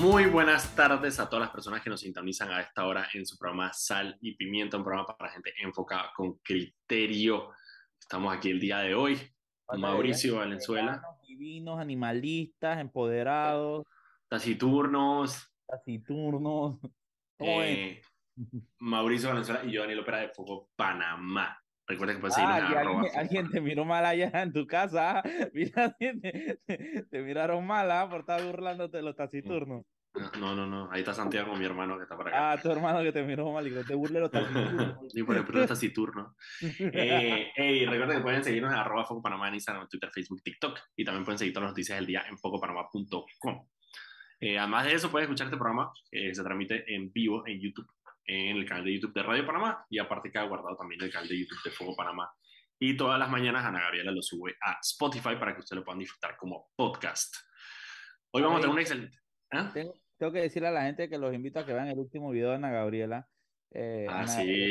Muy buenas tardes a todas las personas que nos sintonizan a esta hora en su programa Sal y Pimienta, un programa para gente enfocada con criterio. Estamos aquí el día de hoy. Mauricio Valenzuela. Divinos, animalistas, empoderados. Taciturnos. Taciturnos. Eh, Mauricio Valenzuela y yo, Daniel Opera de Foco Panamá. Recuerda que puedes seguirnos ah, alguien, alguien, te miró mal allá en tu casa. Mira, te, te, miraron mal ¿ah? por estar burlándote de los taciturnos. No, no, no. Ahí está Santiago, mi hermano que está por acá. Ah, tu hermano que te miró mal y que te burle los taciturnos. y por el puro taciturno. eh, hey, recuerden que pueden seguirnos en arroba Foco Panamá en Instagram, Twitter, Facebook, TikTok. Y también pueden seguir todas las noticias del día en focopanamá.com. Eh, además de eso, pueden escuchar este programa que se transmite en vivo en YouTube en el canal de YouTube de Radio Panamá y aparte queda guardado también en el canal de YouTube de Fuego Panamá. Y todas las mañanas Ana Gabriela lo sube a Spotify para que ustedes lo puedan disfrutar como podcast. Hoy vamos a tener un excelente. ¿eh? Tengo, tengo, que decirle a la gente que los invito a que vean el último video de Ana Gabriela eh, ah, sí.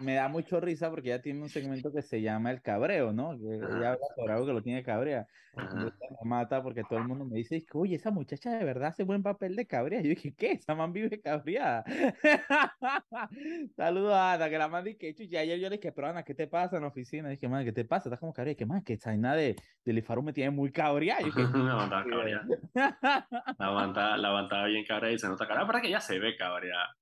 me da mucho risa porque ella tiene un segmento que se llama El Cabreo, ¿no? Que ella habla sobre algo que lo tiene cabrea. Me mata porque todo el mundo me dice, oye, esa muchacha de verdad hace buen papel de cabrea. Yo dije, ¿qué? Esa man vive cabreada. Saludos a Ana, que la man dije, y ayer yo le dije, pero Ana, ¿qué te pasa en la oficina? dije, man, ¿qué te pasa? Estás como cabreada. Que más, que esa vaina de, de Lifaru me tiene muy cabreada. Yo dije, la aguantaba cabreada. la aguantaba, la bien cabreada y se nota cabreada, para que ella se ve cabreada.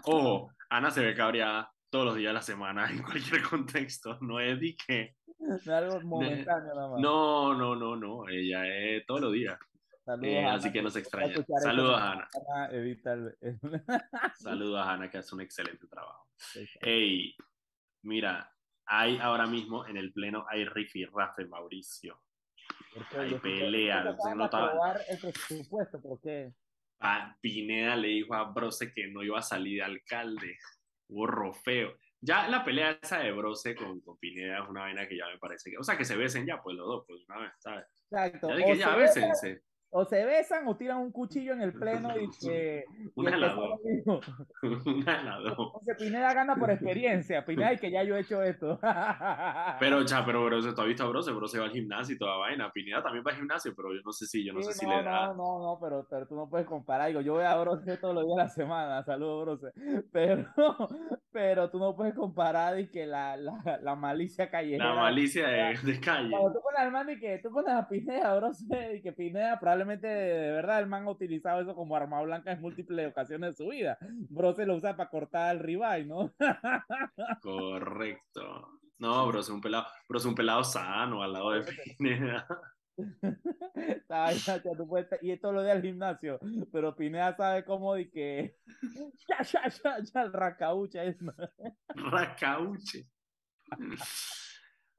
Ojo, Ana se ve cabreada todos los días de la semana, en cualquier contexto. No es de que. No algo momentáneo nada más. No, no, no, no. Ella es todos los días. Eh, así que no se extraña. Saludos a Ana. Saludos a Ana, que hace un excelente trabajo. Hey, mira, hay ahora mismo en el pleno, hay Riffy Rafe Mauricio. Hay pelea. No estaba... el presupuesto, ¿por qué? A Pineda le dijo a Brose que no iba a salir de alcalde. Hubo feo. Ya la pelea esa de Brose con, con, Pineda es una vaina que ya me parece que. O sea, que se besen ya, pues los dos, pues una vez, ¿sabes? Exacto. Ya de que ya bésense o se besan o tiran un cuchillo en el pleno y que... De las dos. Porque Pineda gana por experiencia. Pineda y que ya yo he hecho esto. pero, ya, pero Brose, ¿tú has visto a Brose? Brose va al gimnasio y toda vaina. Pineda también va al gimnasio, pero yo no sé si, yo no sé si le da... No, no, no, pero, pero tú no puedes comparar. Digo, yo voy a Brose todos los días de la semana. Saludos, Brose. Pero, pero tú no puedes comparar y que la, la, la malicia callejera... La malicia de, de calle. Cuando tú pones al man y que tú pones a Pineda, Brose, y que Pineda probablemente probablemente de verdad el man ha utilizado eso como arma blanca en múltiples ocasiones de su vida. Bro se lo usa para cortar el ribeye, ¿no? Correcto. No, bro, es un pelado, bro, es un pelado sano al lado de Pineda. y esto lo de al gimnasio, pero Pineda sabe cómo de que ya, ya, ya, ya, el racauche es. Racauche.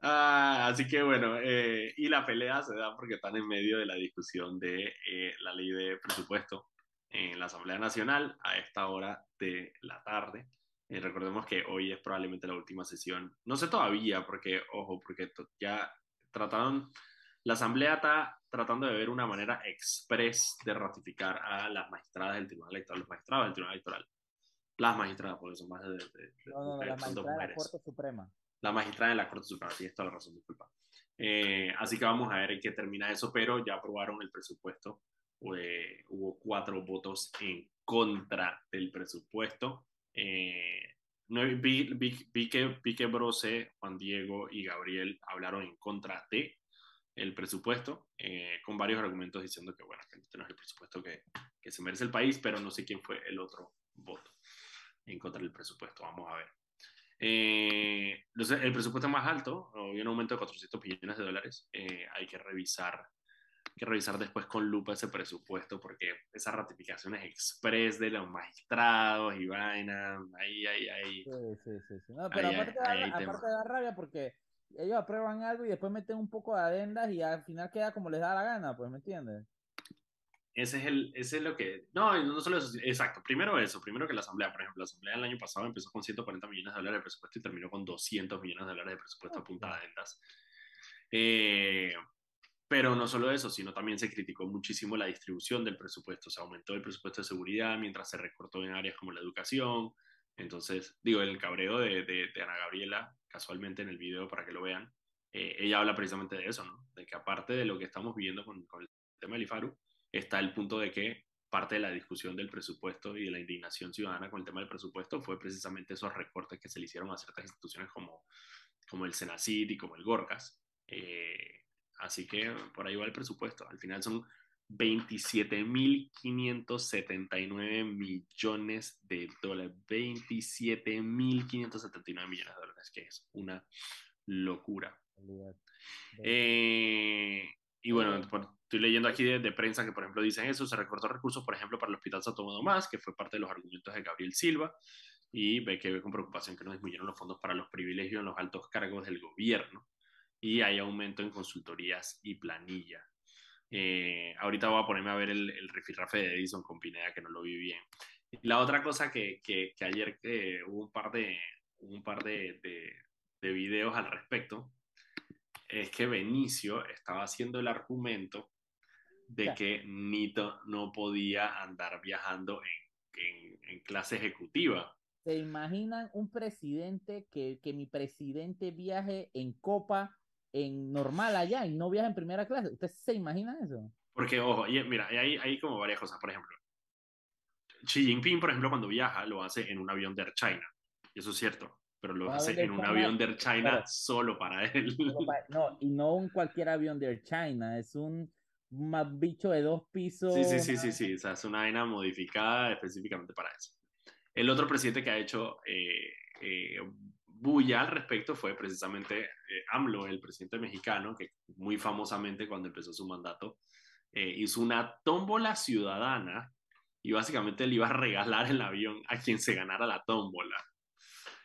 Ah, así que bueno, eh, y la pelea se da porque están en medio de la discusión de eh, la ley de presupuesto en la Asamblea Nacional a esta hora de la tarde. Eh, recordemos que hoy es probablemente la última sesión. No sé todavía, porque, ojo, porque ya trataron, la Asamblea está tratando de ver una manera express de ratificar a las magistradas del Tribunal Electoral, los magistrados del Tribunal Electoral. Las magistradas, porque son más de, de, no, no, las magistradas de la Corte Suprema la magistrada de la Corte Suprema, sí, está la razón, disculpa. Eh, así que vamos a ver en qué termina eso, pero ya aprobaron el presupuesto. Eh, hubo cuatro votos en contra del presupuesto. Eh, vi, vi, que, vi que Brose, Juan Diego y Gabriel hablaron en contra de el presupuesto, con varios argumentos diciendo que, bueno, que este no es el presupuesto que, que se merece el país, pero no sé quién fue el otro voto en contra del presupuesto. Vamos a ver. Eh, el presupuesto más alto, hoy un aumento de 400 millones de dólares, eh, hay que revisar que revisar después con lupa ese presupuesto porque esas ratificaciones express de los magistrados y vaina, ahí, ahí, ahí. Sí, sí, sí. sí. No, pero aparte, de aparte de rabia porque ellos aprueban algo y después meten un poco de adendas y al final queda como les da la gana, pues, ¿me entiendes? Ese es, el, ese es lo que... No, no solo eso, exacto. Primero eso, primero que la Asamblea, por ejemplo, la Asamblea el año pasado empezó con 140 millones de dólares de presupuesto y terminó con 200 millones de dólares de presupuesto a punta de ventas. Eh, pero no solo eso, sino también se criticó muchísimo la distribución del presupuesto. Se aumentó el presupuesto de seguridad mientras se recortó en áreas como la educación. Entonces, digo, el cabreo de, de, Ana Gabriela, casualmente en el video para que lo vean, eh, ella habla precisamente de eso, ¿no? De que aparte de lo que estamos viviendo con, con el tema del IFARU, está el punto de que parte de la discusión del presupuesto y de la indignación ciudadana con el tema del presupuesto fue precisamente esos recortes que se le hicieron a ciertas instituciones como, como el Senacid y como el Gorgas. Eh, así que por ahí va el presupuesto. Al final son 27.579 millones de dólares. 27.579 millones de dólares, que es una locura. Eh, y bueno, estoy leyendo aquí de, prensa que, por ejemplo, dicen eso, se recortó recursos, por ejemplo, para el Hospital Santo Más, que fue parte de los argumentos de Gabriel Silva, y ve que ve con preocupación que no disminuyeron los fondos para los privilegios en los altos cargos del gobierno, y hay aumento en consultorías y planilla. Eh, ahorita voy a ponerme a ver el, el rifirrafe de Edison con Pineda, que no lo vi bien. La otra cosa que, que, ayer eh, hubo un par de, un par de, de, de videos al respecto, es que Benicio estaba haciendo el argumento de que Nito no podía andar viajando en, en, clase ejecutiva. ¿Se imaginan un presidente que, que, mi presidente viaje en copa, en normal allá y no viaje en primera clase? ¿Ustedes se imaginan eso? Porque, ojo, mira, hay, hay como varias cosas. Por ejemplo, Xi Jinping, por ejemplo, cuando viaja, lo hace en un avión de Air China. Y eso es cierto pero lo hace en un avión de Air China solo para él. no, y no un cualquier avión de Air China, es un más bicho de dos pisos. Sí, sí, sí, sí, sí, o sea, es una vaina modificada específicamente para eso. El otro presidente que ha hecho eh, eh, bulla al respecto fue precisamente eh, AMLO, el presidente mexicano, que muy famosamente cuando empezó su mandato hizo una tómbola ciudadana y básicamente le iba a regalar el avión a quien se ganara la tómbola.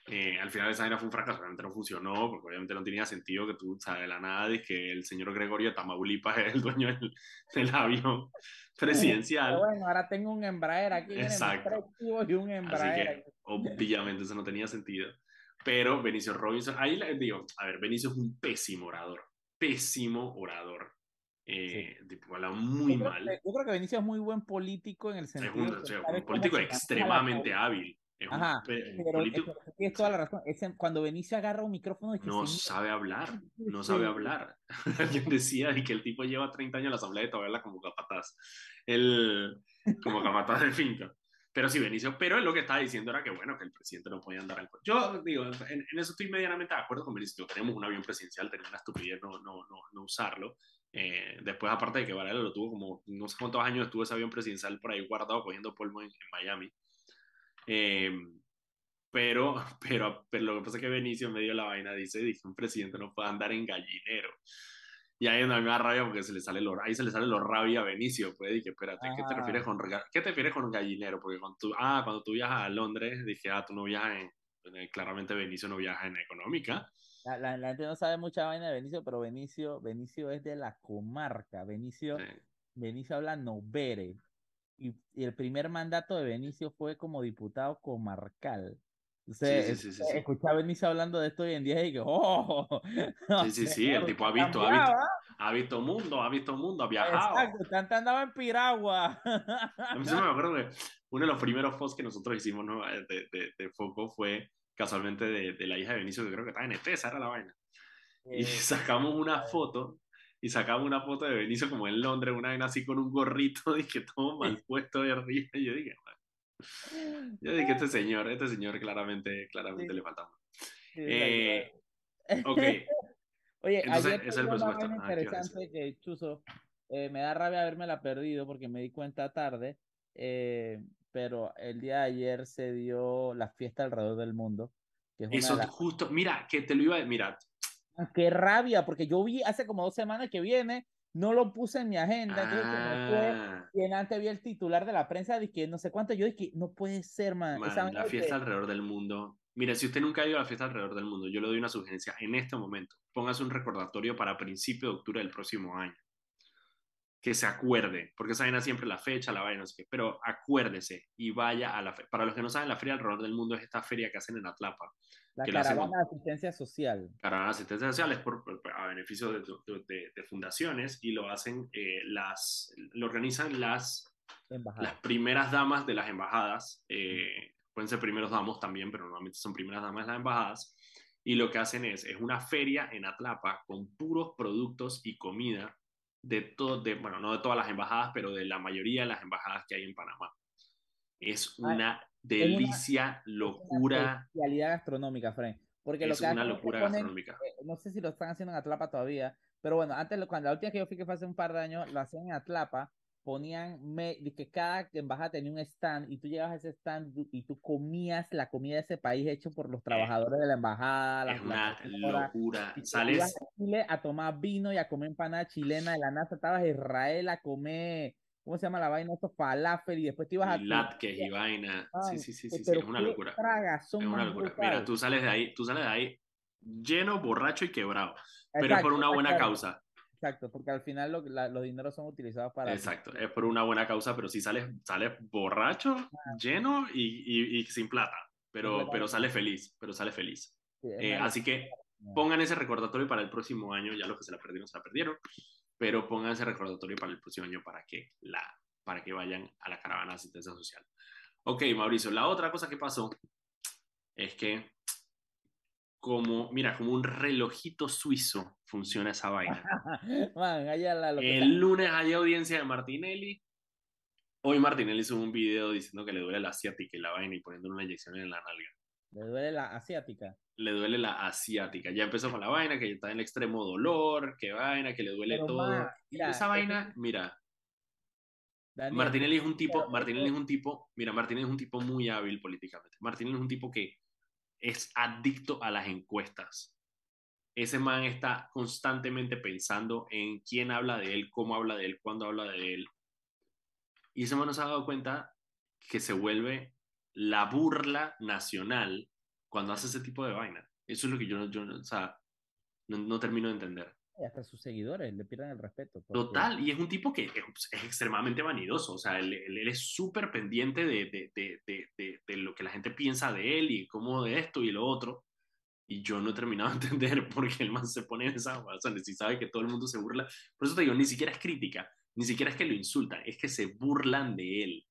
Eh, al final esa vaina fue un fracaso, obviamente no funcionó, porque obviamente no tenía sentido que tú, sabes, de la nada, de que el señor Gregorio Tamaulipas es el dueño del, del avión presidencial. bueno, ahora tengo un Embraer aquí, Exacto. y un Embraer. Así que, obviamente eso no tenía sentido. Pero Benicio Robinson, ahí le digo, a ver, Benicio es un pésimo orador, pésimo orador. Eh, habla muy mal. yo creo que Benicio es muy buen político en el sentido. Es un, un político extremadamente hábil. Ajá, pero tienes toda la razón. Es cuando Benicio agarra un micrófono y no sabe hablar, no sabe hablar. Alguien decía que el tipo lleva 30 años en la asamblea y todavía la como capataz. El, como capataz de finca. Pero sí, Benicio, pero lo que estaba diciendo era que bueno, que el presidente no podía andar al Yo digo, en, eso estoy medianamente de acuerdo con Benicio. Tenemos un avión presidencial, tenemos una estupidez no, no, no, no usarlo. Eh, después, aparte de que Varela lo tuvo como no sé cuántos años estuvo ese avión presidencial por ahí guardado cogiendo polvo en Miami. Em, pero, pero, pero lo que pasa es que Benicio me dio la vaina dice, dice, un presidente no puede andar en gallinero. Y ahí me da rabia porque se le sale lo, ahí se le sale lo rabia a Benicio, pues dije, espérate, ¿qué te ah. refieres con qué te refieres con gallinero? Porque cuando tú, ah, cuando tú viajas a Londres, dije, ah, tú no viajas en, eh, claramente Benicio no viaja en económica. La, la, gente no sabe mucha vaina de Benicio, pero Benicio, Benicio es de la comarca. Benicio, Benicio habla novere y, el primer mandato de Benicio fue como diputado comarcal. Usted sí, sí, sí, escucha a Benicio hablando de esto hoy en día y que, oh, sí, sí, sí, el tipo ha visto, ha visto, ha visto mundo, ha visto mundo, ha viajado. Exacto, andaba en Piragua. A mí se me acuerdo que uno de los primeros posts que nosotros hicimos ¿no? de, de, de, Foco fue casualmente de, de, la hija de Benicio, que creo que estaba en ET, esa era la vaina. y eh, sacamos una foto y sacaba una foto de Benicio como en Londres, una vez así con un gorrito, y que todo mal puesto de arriba. Y yo dije, yo dije, este señor, este señor claramente, claramente le faltaba. eh, ok. Oye, Entonces, es el presupuesto. Ah, interesante que Chuzo, eh, me da rabia haberme la perdido porque me di cuenta tarde, eh, pero el día de ayer se dio la fiesta alrededor del mundo. Que Eso justo, mira, que te lo iba a, mira, Ah, qué rabia, porque yo vi hace como dos semanas que viene, no lo puse en mi agenda, ah. y antes vi el titular de la prensa de que no sé cuánto, yo dije, no puede ser, man. la fiesta alrededor del mundo. Mira, si usted nunca ha ido a la fiesta alrededor del mundo, yo le doy una sugerencia en este momento. Póngase un recordatorio para principio de octubre del próximo año que se acuerde, porque saben siempre la fecha, la vaina, no sé qué, pero acuérdese y vaya a la feria. Para los que no saben, la Feria alrededor del mundo es esta feria que hacen en Atlapa. La caravana de asistencia social. Caravana de asistencia social es por, a beneficio de, de, fundaciones y lo hacen, eh, las, lo organizan las, las primeras damas de las embajadas, eh, pueden ser primeros damos también, pero normalmente son primeras damas de las embajadas, y lo que hacen es, es una feria en Atlapa con puros productos y comida de todo, de, bueno, no de todas las embajadas, pero de la mayoría de las embajadas que hay en Panamá. Es ah, una delicia, locura. Es una gastronómica, Frank. Porque es lo que una locura gastronómica. No sé si lo están haciendo en Atlapa todavía, pero bueno, antes, cuando la última que yo fui, que fue hace un par de años, lo hacían en Atlapa, ponían me, que cada embajada tenía un stand y tú llegabas a ese stand y tú comías la comida de ese país hecho por los eh, trabajadores de la embajada. Es una locura. Sales a Chile a tomar vino y a comer empanada chilena de la NASA, estabas en Israel a comer ¿cómo se llama la vaina? Estos falafel y después te ibas a... Latkes y vaina. sí, sí, sí, sí, sí, es una locura. es una locura. Mira, tú sales de ahí, tú sales de ahí lleno, borracho y quebrado. pero es por una buena causa. Exacto, porque al final lo, los dineros son utilizados para... Exacto, es por una buena causa, pero si sales, sales borracho, ah. lleno y, y, sin plata, pero, pero sales feliz, pero sales feliz. Eh, así que pongan ese recordatorio para el próximo año, ya los que se la perdieron, se la perdieron pero pónganse recordatorio para el próximo año para que, la, para que vayan a la caravana de asistencia social. Ok, Mauricio, la otra cosa que pasó es que como, mira, como un relojito suizo funciona esa vaina. el lunes hay audiencia de Martinelli. Hoy Martinelli hizo un video diciendo que le duele la asiática y la vaina y poniendo una inyección en la nalga. ¿Le duele la asiática? Le duele la asiática. Ya empezó con la vaina, que está en el extremo dolor, que vaina, que le duele todo. esa vaina, mira. Martinelli es un tipo, Martinelli es un tipo, mira, Martinelli es un tipo muy hábil políticamente. Martinelli es un tipo que es adicto a las encuestas. Ese man está constantemente pensando en quién habla de él, cómo habla de él, cuándo habla de él. Y ese man no se ha dado cuenta que se vuelve la burla nacional cuando hace ese tipo de vaina. Eso es lo que yo, yo o sea, no, termino de entender. Hasta sus seguidores le pierden el respeto. Total, y es un tipo que es, extremadamente vanidoso, o sea, él, él, es súper pendiente de, de, de, de, lo que la gente piensa de él y cómo de esto y lo otro. Y yo no he terminado de entender por qué el man se pone en esa, o sea, si sabe que todo el mundo se burla. Por eso te digo, ni siquiera es crítica, ni siquiera es que lo insultan, es que se burlan de él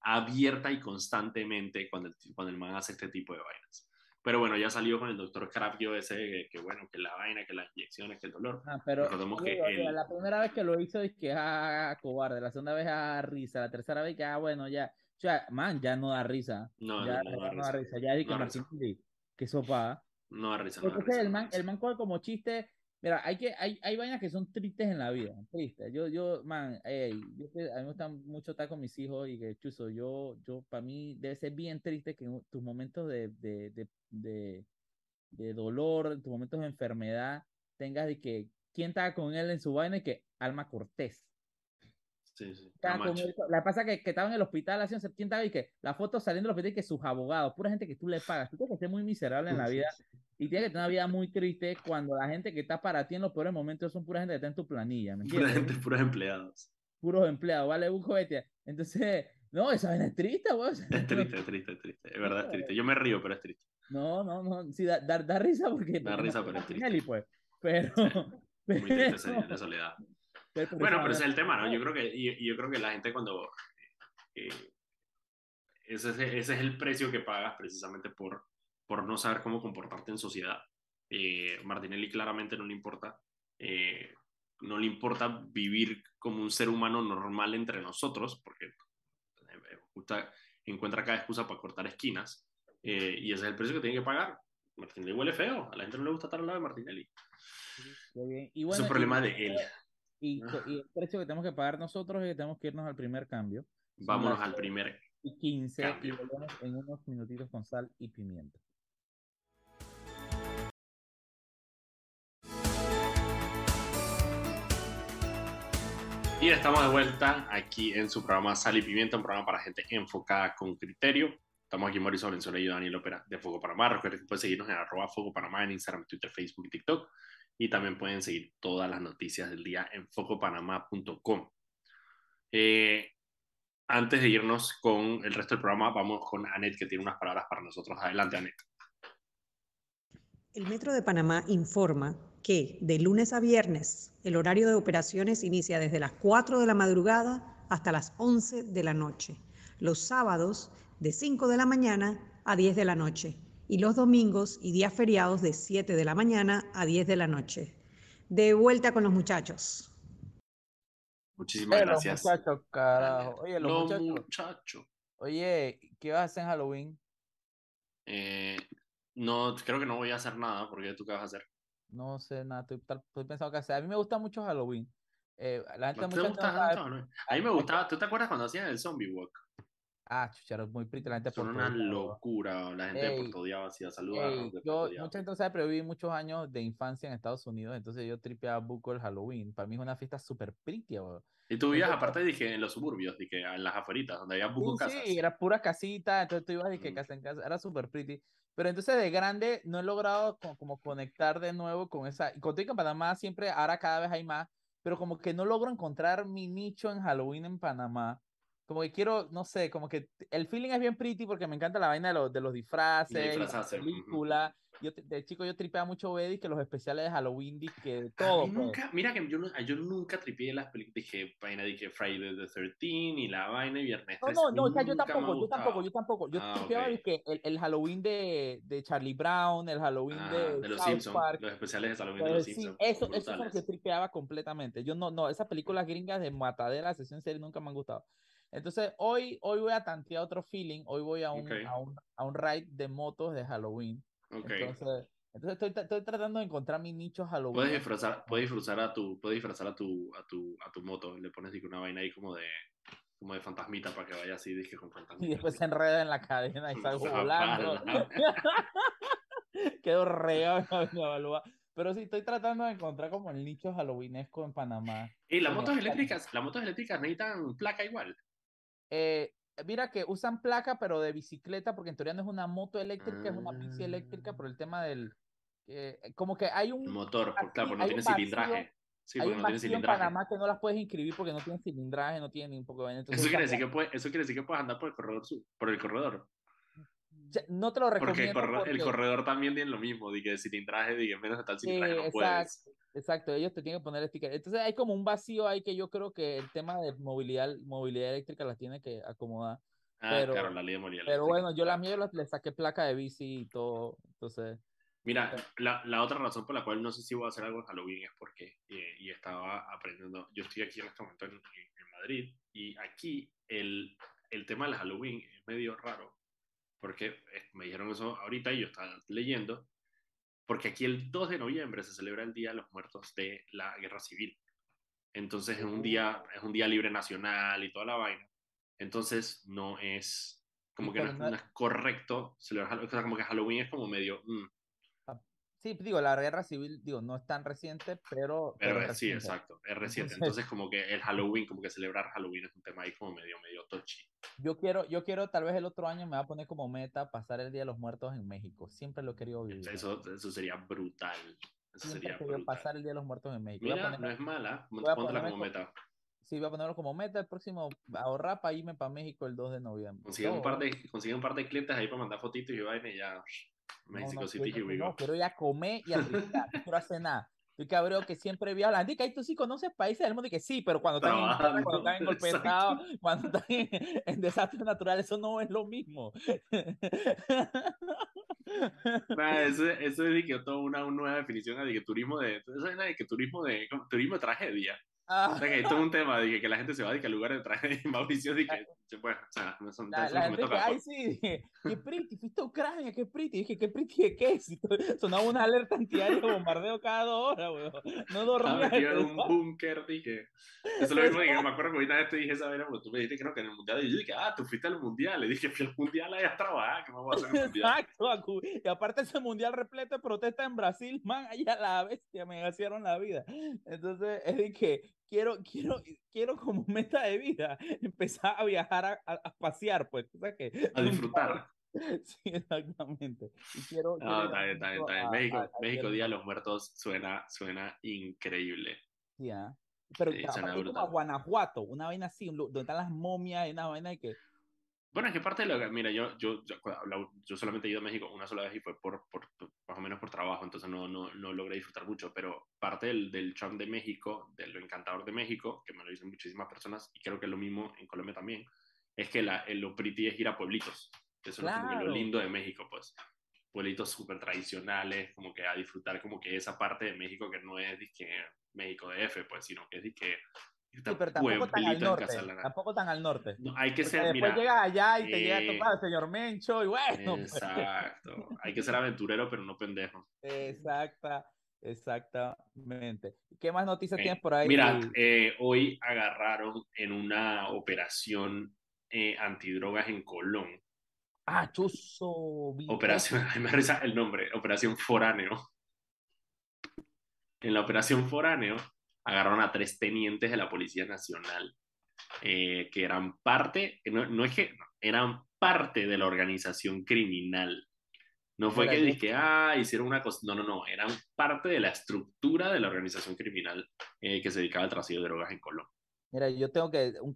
abierta y constantemente cuando el, cuando el man hace este tipo de vainas. Pero bueno, ya salió con el doctor Carapio ese, que, bueno, que la vaina, que las inyecciones, que el dolor. Ah, pero que la primera vez que lo hizo es que, ah, cobarde, la segunda vez, ah, risa, la tercera vez que, ah, bueno, ya, ya, man, ya no da risa. No, ya, no, no, no, da risa. Ya dije que Martín, que sopa. No da risa. No da risa, el man, el man como chiste, Mira, hay, que, hay, hay vainas que son tristes en la vida, tristes. Yo, yo, man, a mí me gusta mucho estar con mis hijos y que, chuzo, yo, yo, para mí debe ser bien triste que en tus momentos de, de, de, de, de dolor, en tus momentos de enfermedad, tengas de que, ¿quién estaba con él en su vaina? Y que Alma Cortés. Sí, sí. la pasa que, que estaba en el hospital hace un septiembre y que la foto saliendo del hospital y que sus abogados, pura gente que tú le pagas, tú tienes que ser muy miserable en la vida y tienes que tener una vida muy triste cuando la gente que está para ti en los peores momentos son pura gente que está en tu planilla. ¿me pura gente, puros empleados. Puros empleados, vale, un cohete. Entonces, no, esa es triste, güey. Es triste, es triste, es triste. Es verdad, es triste. Yo me río, pero es triste. No, no, no. Sí, da, da, risa porque. Da risa, pero es triste. Pues. Pero. Muy triste de soledad. bueno, pero ese es el tema, ¿no? Yo creo que, yo, yo creo que la gente cuando... Eh, ese, ese, es el precio que pagas precisamente por, por no saber cómo comportarte en sociedad. Eh, Martinelli claramente no le importa. Eh, no le importa vivir como un ser humano normal entre nosotros, porque encuentra cada excusa para cortar esquinas, y ese es el precio que tiene que pagar. Martinelli huele feo, a la gente no le gusta estar al lado de Martinelli. es un problema de él. Y, el precio que tenemos que pagar nosotros es que tenemos que irnos al primer cambio. Vámonos al primer. Y 15 y volvemos en unos minutitos con sal y pimienta. Y estamos de vuelta aquí en su programa Sal y Pimienta, un programa para gente enfocada con criterio. Estamos aquí Mauricio Valenzuela y Daniel Ópera de Foco Panamá. Recuerden que pueden seguirnos en arroba Foco Panamá en Instagram, Twitter, Facebook y TikTok y también pueden seguir todas las noticias del día en focopanamá.com. Eh, antes de irnos con el resto del programa, vamos con Anet, que tiene unas palabras para nosotros. Adelante, Anet. El Metro de Panamá informa que de lunes a viernes el horario de operaciones inicia desde las 4 de la madrugada hasta las 11 de la noche. Los sábados de 5 de la mañana a 10 de la noche y los domingos y días feriados de 7 de la mañana a 10 de la noche. De vuelta con los muchachos. Muchísimas gracias. Los muchachos, carajo. Oye, los, Los muchachos. muchachos. Oye, ¿qué vas a hacer en Halloween? Eh, no, creo que no voy a hacer nada porque tú qué vas a hacer. No sé nada, estoy, pensando qué hacer. A mí me gusta mucho Halloween. Eh, la gente ¿No te mucha gente gusta no sabe- tanto, no? A mí me gustaba, ¿tú te acuerdas cuando hacían el zombie walk? Ah, chucharo, muy pretty la gente Son una locura, la gente de Ey, Puerto Diablo hacía de yo, mucha gente sabe, pero viví muchos años de infancia en Estados Unidos, entonces yo tripeaba buco el Halloween. Para mí es una fiesta súper pretty, weón. Y tú vivías aparte, dije, en los suburbios, dije, en las afueritas, donde había Sí, buco casas. sí, era pura casita, entonces tú ibas que Mm. casa en casa, era súper pretty. Pero entonces de grande no he logrado co- como, conectar de nuevo con esa. Y contigo en Panamá siempre, ahora cada vez hay más, pero como que no logro encontrar mi nicho en Halloween en Panamá. Como que quiero, no sé, como que el feeling es bien pretty porque me encanta la vaina de los, de los disfraces, la disfrazarse, ujú. película. Yo de chico yo tripeaba mucho y que los especiales de Halloween, que todo, pues. nunca, mira que yo, yo nunca tripié las películas, dije, vaina, dije Friday the 13 y la vaina y Viernes No, 13. no, no, o sea, yo tampoco, yo tampoco, yo tampoco. Yo Ah, tripeaba ok. de que el, el Halloween de, de Charlie Brown, el Halloween Ah, de, de los Simpsons, los especiales de Halloween de pues los sí, Simpsons. eso, eso es lo que tripeaba completamente. Yo no, no, esas películas gringas de matadera, sesión serie nunca me han gustado. Entonces, hoy, hoy voy a tantear otro feeling. Hoy voy a un, a un, a un ride de motos de Halloween. Ok. Entonces, entonces estoy, estoy tratando de encontrar mi nicho Halloween. Puedes disfrazar, puedes disfrazar a tu, puedes disfrazar a tu, a tu, a tu moto, le pones una vaina ahí como de, como de fantasmita para que vaya así, dije, con Y fantasmita. después se enreda en la cadena y salgo volando. Quedo regado. Pero sí, estoy tratando de encontrar como el nicho halloweenesco en Panamá. Y las motos eléctricas, las motos eléctricas necesitan placa igual. Eh, mira que usan placa, pero de bicicleta, porque en teoría no es una moto eléctrica, es una bici Ah. eléctrica por el tema del... eh, como que hay un, El motor, claro, porque no tiene vacío- cilindraje. Sí, hay porque un no tiene vacío en cilindraje. Panamá que no las puedes inscribir porque no tienen cilindraje, no tienen ni un poco de entonces Eso quiere, decir que puede, eso quiere decir que puedes andar por el corredor, sur- por el corredor. No te lo Porque el recomiendo corredor, el porque- corredor también tiene lo mismo, de que cilindraje, de que menos de tal cilindraje no Sí, puedes. Exacto, ellos te tienen que poner sticker. Entonces hay como un vacío ahí que yo creo que el tema de movilidad, movilidad eléctrica las tiene que acomodar. Ah, Pero- claro, la ley de movilidad Pero eléctrica. bueno, yo la mía yo le saqué placa de bici y todo. Entonces, Mira, la, la otra razón por la cual no sé si voy a hacer algo en Halloween es porque, eh, y estaba aprendiendo, yo estoy aquí en este momento en, en- en Madrid, y aquí el, el tema del Halloween es medio raro, porque eh, me dijeron eso ahorita y yo estaba leyendo, porque aquí el 2 de noviembre se celebra el Día de los Muertos de la Guerra Civil. Entonces es un día, es un día libre nacional y toda la vaina. Entonces no es, como que no, no- es correcto celebrar Halloween, o sea, como que Halloween es como medio... mm, sí, digo, la guerra civil, digo, no es tan reciente, pero. Pero es sí, reciente. exacto, es reciente. Entonces- como que el Halloween, como que celebrar Halloween es un tema ahí como medio, medio touchy. Yo quiero, yo quiero, tal vez el otro año me va a poner como meta pasar el Día de los Muertos en México. Siempre lo he querido vivir. Eso, eso sería brutal. Eso Siempre sería brutal. pasar el Día de los Muertos en México. Mira, poner- no es mala. voy a Póntela ponerme como meta. Sí, voy a ponerlo como meta el próximo, ahorrar para irme para México el 2 de noviembre. Consigue un, par de, consigue un par de clientes ahí para mandar fotitos y vaina y ya. No, México no, City, here we no, go. quiero ir a comer y a tripear, no quiero hacer nada. Estoy cabreo que siempre vi hablando, y que tú sí conoces países del mundo y que sí, pero cuando están en guerra, Trabajando, cuando están en golpe de estado, cuando están en, en desastres naturales, eso no es lo mismo. Nah, eso, eso es de que toda una, una nueva definición de que turismo de. Eso es de que turismo de, turismo de tragedia. O Ah, sea, que esto es un tema de que, que la gente se va de que al lugar de tragedia. Mauricio, de que. Bueno, o sea, no son, la, la es que gente me que, toca. ay, sí, dije, qué pretty, fuiste a Ucrania, qué pretty. Dije, qué pretty de qué. To- sonaba una alerta antiaérea de bombardeo cada dos horas, weón. No Estaba dormía. en un búnker, dije. Eso es lo mismo que me acuerdo que ahorita te dije esa vez, porque tú me dijiste creo que en el mundial. Y yo dije, ah, tú fuiste al mundial. Le dije, fui al mundial allá a trabajar, que me voy a hacer en el mundial. Exacto, y aparte ese mundial repleto de protestas en Brasil, man, allá la bestia me hicieron la vida. Entonces, es de que quiero, quiero, quiero como meta de vida empezar a viajar a, a, a pasear, pues, o sea que A disfrutar. Sí, exactamente. Y quiero, No, está bien, está bien, está bien. México, a- México Día de los Muertos suena, suena increíble. Sí, ah. Pero Sí, suena como a. Guanajuato, una vaina así, donde están las momias una vaina que Bueno, es que parte de lo que, mira, yo, yo, yo, yo solamente he ido a México una sola vez y fue por, por, más o menos por trabajo, entonces no, no, no logré disfrutar mucho, pero parte del, del charm de México, de lo encantador de México, que me lo dicen muchísimas personas, y creo que es lo mismo en Colombia también, es que la, lo pretty es ir a pueblitos. Eso es Claro. lo lindo de México, pues. Pueblitos súper tradicionales, como que a disfrutar como que esa parte de México que no es que México DF, pues, sino que es que Sí, pero tampoco tan al norte. Tampoco tan al norte. hay que ser, después llegas allá y te llega a topar el señor Mencho y bueno. Pues. Exacto. hay que ser aventurero, pero no pendejo. Exacta, exactamente. ¿Qué más noticias tienes por ahí? Mira, eh, hoy agarraron en una operación eh, antidrogas en Colón. Ah, chuzo. Operación, me risa el nombre, Operación Foráneo. En la Operación Foráneo agarraron a tres tenientes de la Policía Nacional eh, que eran parte, no, es que, eran parte de la organización criminal. No fue que dije, ah, hicieron una cosa, no, no, no, eran parte de la estructura de la organización criminal eh, que se dedicaba al tráfico de drogas en Colombia. Mira, yo tengo que, un,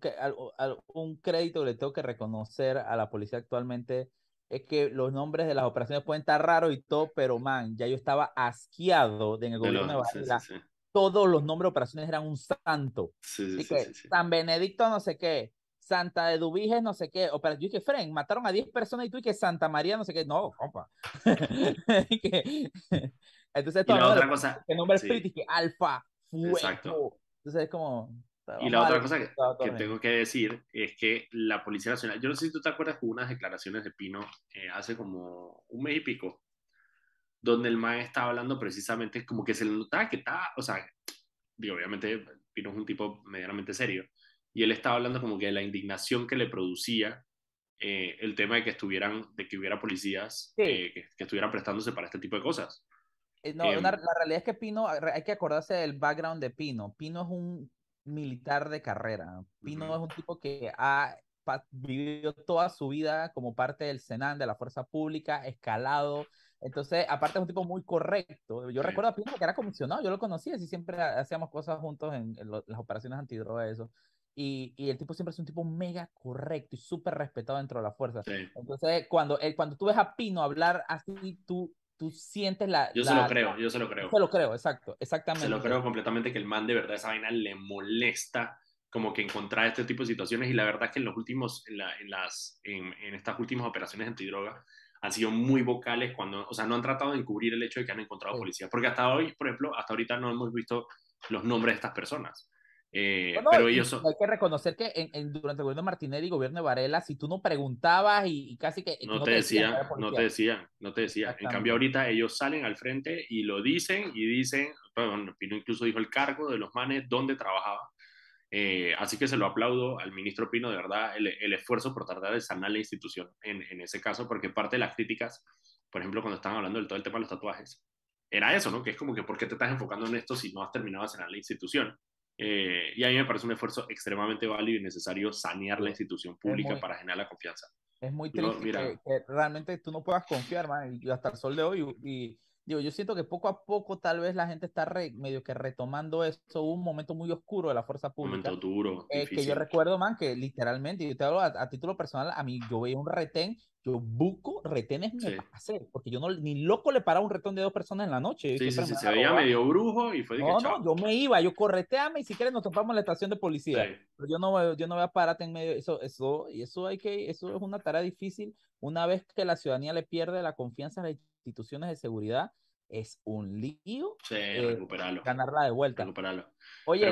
un crédito que le tengo que reconocer a la policía actualmente es que los nombres de las operaciones pueden estar raros y todo, pero man, ya yo estaba asqueado en el gobierno de, de todos los nombres de operaciones eran un santo. Sí, sí, sí, San Benedicto no sé qué, Santa de Dubiges no sé qué, operación, yo dije, Fren, mataron a 10 personas y tú y que Santa María no sé qué, no, compa. Entonces, y la otra cosa, el nombre es que Alfa, Fuego. Exacto. Entonces es como... Y la otra cosa que, tengo que decir es que la Policía Nacional, yo no sé si tú te acuerdas de unas declaraciones de Pino eh, hace como un mes y pico, donde el mae estaba hablando precisamente como que se le notaba que estaba, o sea, digo, obviamente Pino es un tipo medianamente serio, y él estaba hablando como que de la indignación que le producía eh, el tema de que estuvieran, de que hubiera policías que, estuvieran prestándose para este tipo de cosas. Eh, no, em, la realidad es que Pino, hay que acordarse del background de Pino. Pino es un militar de carrera. Pino es un tipo que ha vivido toda su vida como parte del Senan, de la fuerza pública, escalado, entonces, aparte es un tipo muy correcto. Yo recuerdo a Pino que era comisionado, yo lo conocía, así siempre hacíamos cosas juntos en, las operaciones antidroga, eso. Y, y, el tipo siempre es un tipo mega correcto y súper respetado dentro de la fuerza. Entonces, cuando, eh, cuando tú ves a Pino hablar así, tú, tú sientes la... Yo se lo creo, yo se lo creo. Se lo creo, exacto, exactamente. Se lo creo completamente que el man de verdad esa vaina le molesta como que encontrar este tipo de situaciones y la verdad es que en los últimos, en, la, en las, en, en estas últimas operaciones antidroga, han sido muy vocales cuando, o sea, no han tratado de encubrir el hecho de que han encontrado policías, porque hasta hoy, por ejemplo, hasta ahorita no hemos visto los nombres de estas personas. Eh, pero ellos Hay que reconocer que en, durante el gobierno de Martinelli y gobierno de Varela, si tú no preguntabas y, casi que... No, te, decían, no te decían, no te decían. En cambio ahorita ellos salen al frente y lo dicen y dicen, bueno, Pino incluso dijo el cargo de los manes, dónde trabajaba. Eh, así que se lo aplaudo al ministro Pino, de verdad, el, esfuerzo por tratar de sanar la institución en, en, ese caso, porque parte de las críticas, por ejemplo, cuando estaban hablando del todo el tema de los tatuajes, era eso, ¿no? Que es como que, ¿por qué te estás enfocando en esto si no has terminado de sanar la institución? Eh, y a mí me parece un esfuerzo extremadamente válido y necesario sanear la institución pública para generar la confianza. Es muy triste que, realmente tú no puedas confiar, man, y hasta el sol de hoy, y, digo, yo siento que poco a poco tal vez la gente está medio que retomando eso. Un momento muy oscuro de la fuerza pública. Un momento duro. Eh, que yo recuerdo, man, que literalmente, yo te hablo a, título personal, a mí yo veía un retén, yo buco retenes me hacer, porque yo no, ni loco le paraba un retén de dos personas en la noche. Sí, sí, sí, se veía medio brujo y fue de No, no, yo me iba, yo correteame y si quieres nos topamos en la estación de policía. Pero yo no, yo no voy a pararte en medio, eso, eso, y eso hay que, eso es una tarea difícil. Una vez que la ciudadanía le pierde la confianza en las instituciones de seguridad, es un lío sí, eh, ganarla de vuelta. Recuperarlo. Oye,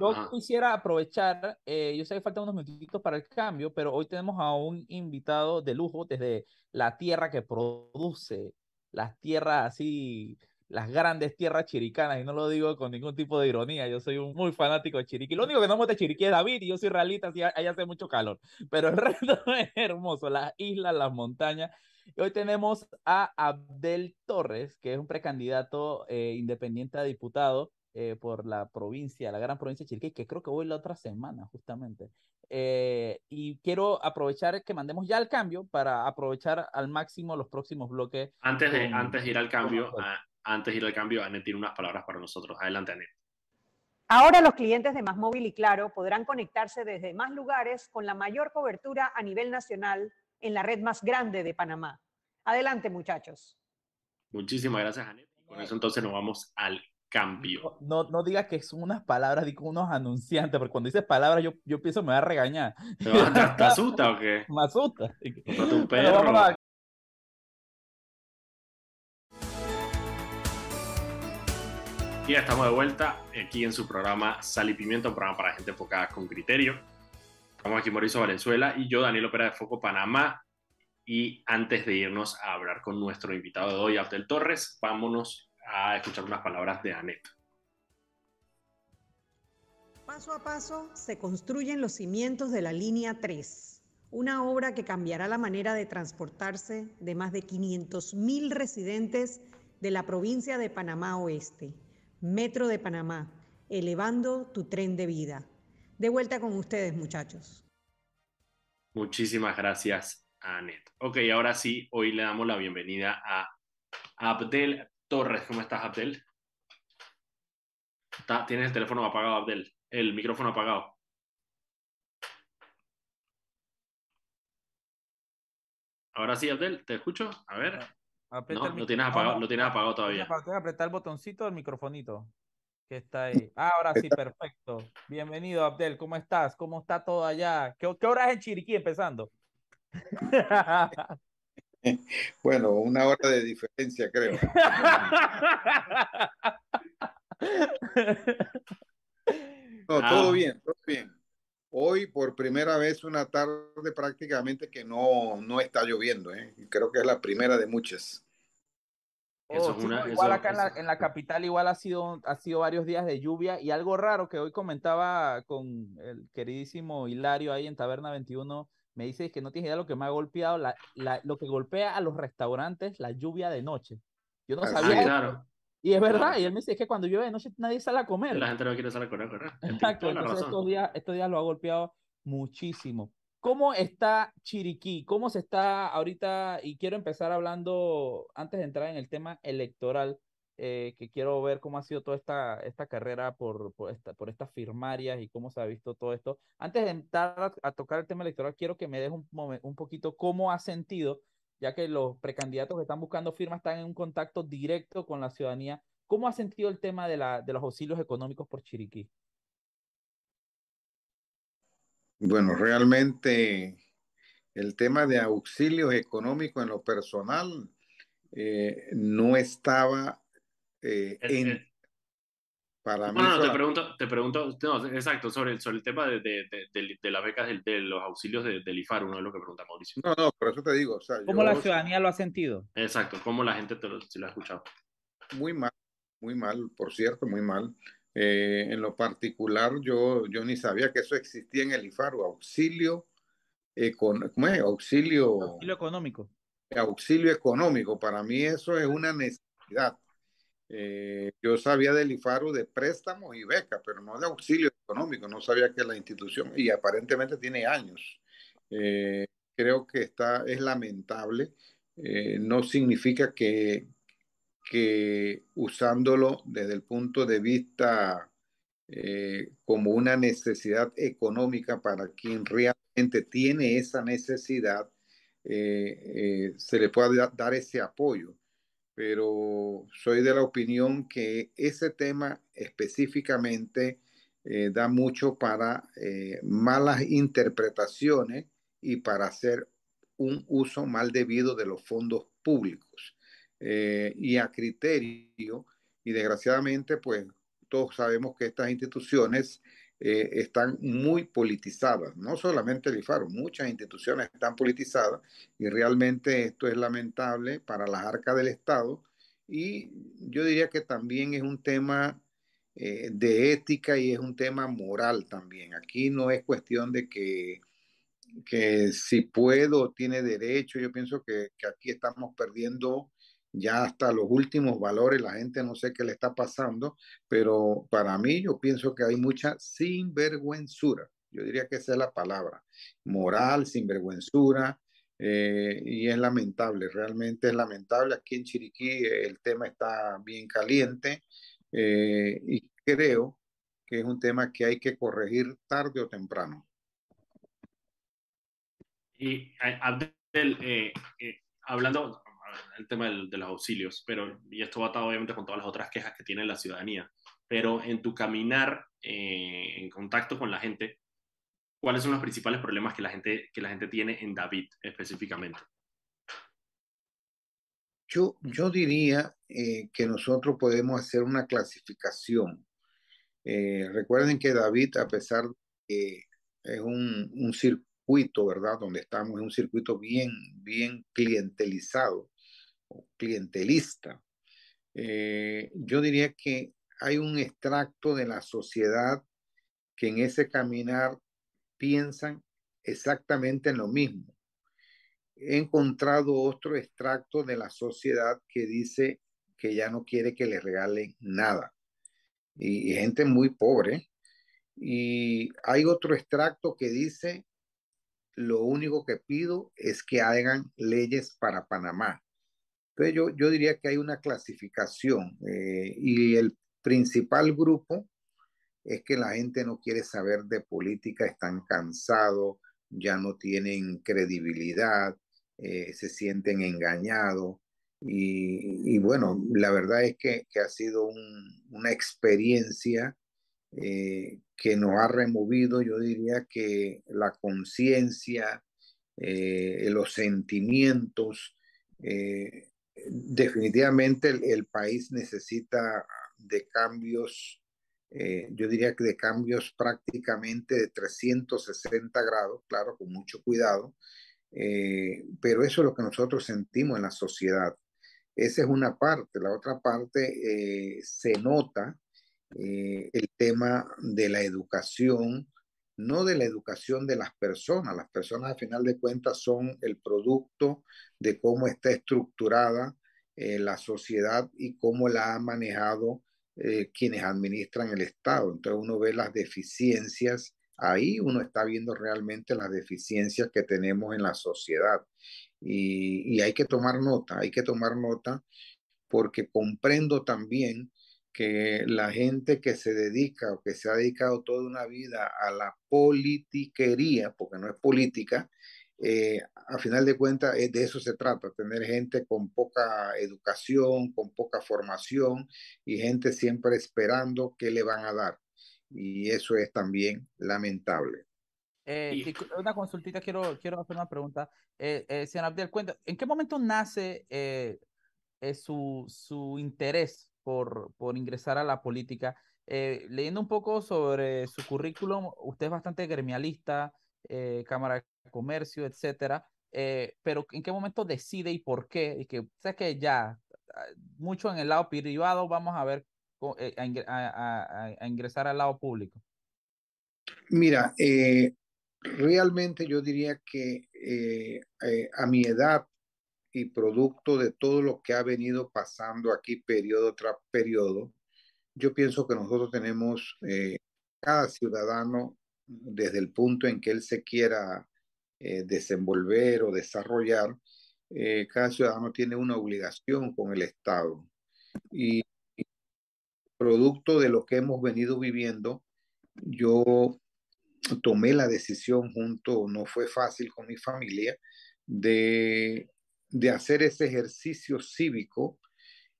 yo quisiera aprovechar, eh, yo sé que faltan unos minutitos para el cambio, pero hoy tenemos a un invitado de lujo desde la tierra que produce las tierras así, las grandes tierras chiricanas, y no lo digo con ningún tipo de ironía, yo soy un muy fanático de Chiriquí. Lo único que no me gusta de Chiriquí es David, y yo soy realista, así ahí hace mucho calor, pero el resto es hermoso, las islas, las montañas, hoy tenemos a Abdel Torres, que es un precandidato eh, independiente a diputado eh, por la provincia, la gran provincia de Chiriquí, que creo que voy la otra semana, justamente. Eh, y quiero aprovechar que mandemos ya el cambio para aprovechar al máximo los próximos bloques. Antes de, antes de ir al cambio, antes de ir al cambio, Anet tiene unas palabras para nosotros. Adelante, Anet. Ahora los clientes de Más Móvil y Claro podrán conectarse desde más lugares con la mayor cobertura a nivel nacional en la red más grande de Panamá. Adelante, muchachos. Muchísimas gracias, Janet. Con eso entonces nos vamos al cambio. No, no, digas que son unas palabras, digo unos anunciantes, porque cuando dices palabras yo, yo pienso me va a regañar. ¿Te, te, asusta o qué? Me asusta. un perro. días, estamos de vuelta aquí en su programa Sal y Pimiento, un programa para gente enfocada con criterio. Estamos aquí Mauricio Valenzuela y yo, Daniel Opera de Foco Panamá. Y antes de irnos a hablar con nuestro invitado de hoy, Abdel Torres, vámonos a escuchar unas palabras de Anet. Paso a paso se construyen los cimientos de la línea 3, una obra que cambiará la manera de transportarse de más de 500.000 residentes de la provincia de Panamá Oeste. Metro de Panamá, elevando tu tren de vida. De vuelta con ustedes, muchachos. Muchísimas gracias, Anet. Ok, ahora sí, hoy le damos la bienvenida a Abdel Torres. ¿Cómo estás, Abdel? Tienes el teléfono apagado, Abdel. El micrófono apagado. Ahora sí, Abdel, te escucho. A ver. No, lo tienes apagado, lo tienes apagado todavía. Tienes que apretar el botoncito del microfonito que está ahí. Ah, ahora sí, perfecto. Bienvenido, Abdel. ¿Cómo estás? ¿Cómo está todo allá? ¿Qué, qué hora es en Chiriquí empezando? bueno, una hora de diferencia, creo. no, todo ah. bien, todo bien. Hoy por primera vez una tarde prácticamente que no, no está lloviendo. ¿eh? Creo que es la primera de muchas. Oh, igual acá en, la, en, la, capital igual ha sido, ha sido varios días de lluvia y algo raro que hoy comentaba con el queridísimo Hilario ahí en Taberna 21, me dice que no tiene idea lo que me ha golpeado, la, la, lo que golpea a los restaurantes, la lluvia de noche. Yo no sabía. claro. Y es verdad, y él me dice que cuando llueve de noche nadie sale a comer. La gente no quiere salir a comer, ¿verdad? Exacto, entonces estos días, estos días lo ha golpeado muchísimo. ¿Cómo está Chiriquí? ¿Cómo se está ahorita? Y quiero empezar hablando, antes de entrar en el tema electoral, eh, que quiero ver cómo ha sido toda esta, esta carrera por, por, esta, por estas firmarias y cómo se ha visto todo esto. Antes de entrar a, tocar el tema electoral, quiero que me des un, un poquito cómo ha sentido ya que los precandidatos que están buscando firmas están en un contacto directo con la ciudadanía. ¿Cómo ha sentido el tema de, la, de los auxilios económicos por Chiriquí? Bueno, realmente el tema de auxilios económicos en lo personal eh, no estaba eh, en, para no, no, te pregunto, te pregunto, no, exacto, sobre, sobre el tema de, de, de, de las becas de, los auxilios del IFAR, uno es lo que pregunta Mauricio. No, no, por eso te digo. O sea, ¿Cómo la ciudadanía lo ha sentido? Exacto, ¿cómo la gente te lo, lo ha escuchado? Muy mal, muy mal, por cierto, muy mal. Eh, en lo particular, yo, yo ni sabía que eso existía en el IFAR, auxilio, ¿cómo es? Auxilio, auxilio económico. Auxilio económico, para mí eso es una necesidad eh, yo sabía del IFARU de préstamos y becas, pero no de auxilio económico. No sabía que la institución, y aparentemente tiene años. Eh, creo que está, es lamentable. Eh, no significa que, que usándolo desde el punto de vista como una necesidad económica para quien realmente tiene esa necesidad, se le pueda dar ese apoyo pero soy de la opinión que ese tema específicamente eh, da mucho para eh, malas interpretaciones y para hacer un uso mal debido de los fondos públicos. Eh, y a criterio, y desgraciadamente, pues todos sabemos que estas instituciones eh, están muy politizadas, no solamente el IFARO, muchas instituciones están politizadas y realmente esto es lamentable para las arcas del Estado y yo diría que también es un tema eh, de ética y es un tema moral también. Aquí no es cuestión de que, que si puedo, tiene derecho, yo pienso que, que aquí estamos perdiendo ya hasta los últimos valores, la gente no sé qué le está pasando, pero para mí yo pienso que hay mucha sinvergüenzura, yo diría que esa es la palabra, moral, sinvergüenzura, eh, y es lamentable, realmente es lamentable. Aquí en Chiriquí el tema está bien caliente eh, y creo que es un tema que hay que corregir tarde o temprano. Y Abdel, eh, hablando, el tema de los auxilios, pero, y esto va atado obviamente con todas las otras quejas que tiene la ciudadanía, pero en tu caminar eh, en contacto con la gente, ¿cuáles son los principales problemas que la gente, que la gente tiene en David específicamente? Yo, yo diría eh, que nosotros podemos hacer una clasificación. Eh, recuerden que David, a pesar de que es un, un circuito, ¿verdad? Donde estamos, es un circuito bien, bien clientelizado clientelista. yo diría que hay un extracto de la sociedad que en ese caminar piensan exactamente en lo mismo. He encontrado otro extracto de la sociedad que dice que ya no quiere que le regalen nada. Y, gente muy pobre. Y hay otro extracto que dice, lo único que pido es que hagan leyes para Panamá. Entonces yo, yo diría que hay una clasificación eh, y el principal grupo es que la gente no quiere saber de política, están cansados, ya no tienen credibilidad, eh, se sienten engañados. Y, bueno, la verdad es que, ha sido una experiencia eh, que nos ha removido, yo diría que la conciencia, los sentimientos, definitivamente el, país necesita de cambios eh, yo diría que de cambios prácticamente de 360 grados, claro, con mucho cuidado, eh, pero eso es lo que nosotros sentimos en la sociedad. Esa es una parte. La otra parte eh, se nota el tema de la educación, no de la educación de las personas. Las personas, al final de cuentas, son el producto de cómo está estructurada la sociedad y cómo la ha manejado eh, quienes administran el Estado. Entonces uno ve las deficiencias, ahí uno está viendo realmente las deficiencias que tenemos en la sociedad. Y, hay que tomar nota, hay que tomar nota porque comprendo también que la gente que se dedica o que se ha dedicado toda una vida a la politiquería, porque no es política, eh, a final de cuentas de eso se trata, tener gente con poca educación, con poca formación y gente siempre esperando qué le van a dar. Y eso es también lamentable. Eh, una consultita, quiero, quiero hacer una pregunta. Eh, eh señor Abdel, cuenta, ¿en qué momento nace eh, su, su interés por, por ingresar a la política? leyendo un poco sobre su currículum, usted es bastante gremialista, eh, Cámara de Comercio, etcétera. Eh, pero ¿en qué momento decide y por qué? Y que sé que ya ah, mucho en el lado privado, vamos a ver eh, a, ingresar al lado público. Mira, realmente yo diría que a mi edad y producto de todo lo que ha venido pasando aquí periodo tras periodo, yo pienso que nosotros tenemos, cada ciudadano desde el punto en que él se quiera eh, desenvolver o desarrollar, eh, cada ciudadano tiene una obligación con el Estado. Y, producto de lo que hemos venido viviendo, yo tomé la decisión junto, no fue fácil con mi familia, de, de hacer ese ejercicio cívico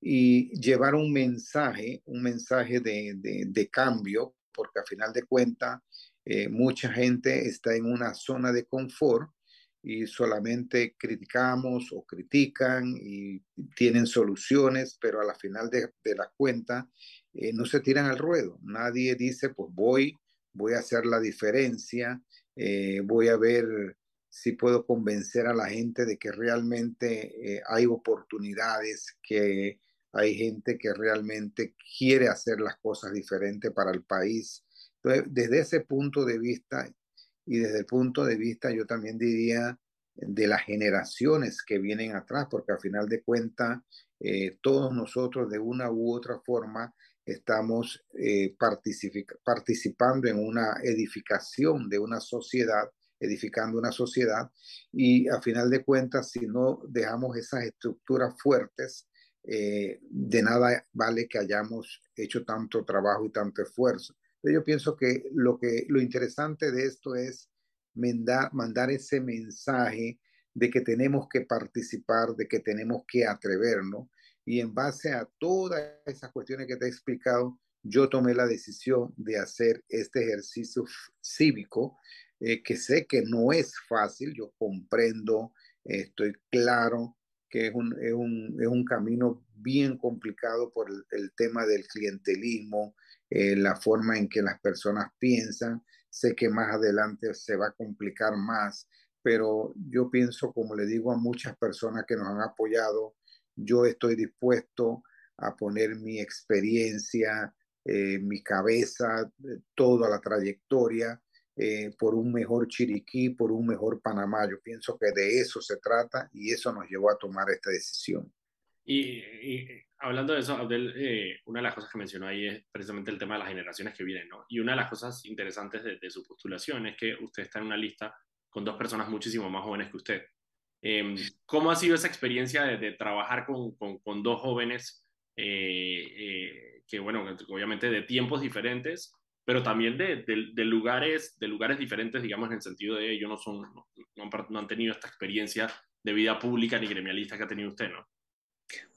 y llevar un mensaje, un mensaje de, de, de cambio, porque a final de cuentas eh, mucha gente está en una zona de confort y solamente criticamos o critican y tienen soluciones, pero a la final de, la cuenta eh, no se tiran al ruedo. Nadie dice, pues voy, voy a hacer la diferencia, eh, voy a ver si puedo convencer a la gente de que realmente hay oportunidades, que hay gente que realmente quiere hacer las cosas diferentes para el país. Desde ese punto de vista y desde el punto de vista, yo también diría, de las generaciones que vienen atrás, porque al final de cuentas, eh, todos nosotros de una u otra forma estamos eh, participando en una edificación de una sociedad, edificando una sociedad, y al final de cuentas, si no dejamos esas estructuras fuertes, eh, de nada vale que hayamos hecho tanto trabajo y tanto esfuerzo. Yo pienso que lo, que lo interesante de esto es mandar, mandar ese mensaje de que tenemos que participar, de que tenemos que atrevernos. Y en base a todas esas cuestiones que te he explicado, yo tomé la decisión de hacer este ejercicio cívico, eh, que sé que no es fácil, yo comprendo, estoy claro que es un, es un, es un camino bien complicado por el, el tema del clientelismo, eh, la forma en que las personas piensan. Sé que más adelante se va a complicar más, pero yo pienso, como le digo a muchas personas que nos han apoyado, yo estoy dispuesto a poner mi experiencia, eh, mi cabeza, eh, toda la trayectoria eh, por un mejor Chiriquí, por un mejor Panamá. Yo pienso que de eso se trata y eso nos llevó a tomar esta decisión. Y, hablando de eso, Abdel, una de las cosas que mencionó ahí es precisamente el tema de las generaciones que vienen, ¿no? Y una de las cosas interesantes de, su postulación es que usted está en una lista con dos personas muchísimo más jóvenes que usted. Em, ¿Cómo ha sido esa experiencia de, de trabajar con, con, con, dos jóvenes eh, eh, que bueno, obviamente de tiempos diferentes, pero también de, de, lugares, de lugares diferentes, digamos, en el sentido de ellos no, son, no, han, tenido esta experiencia de vida pública ni gremialista que ha tenido usted, ¿no?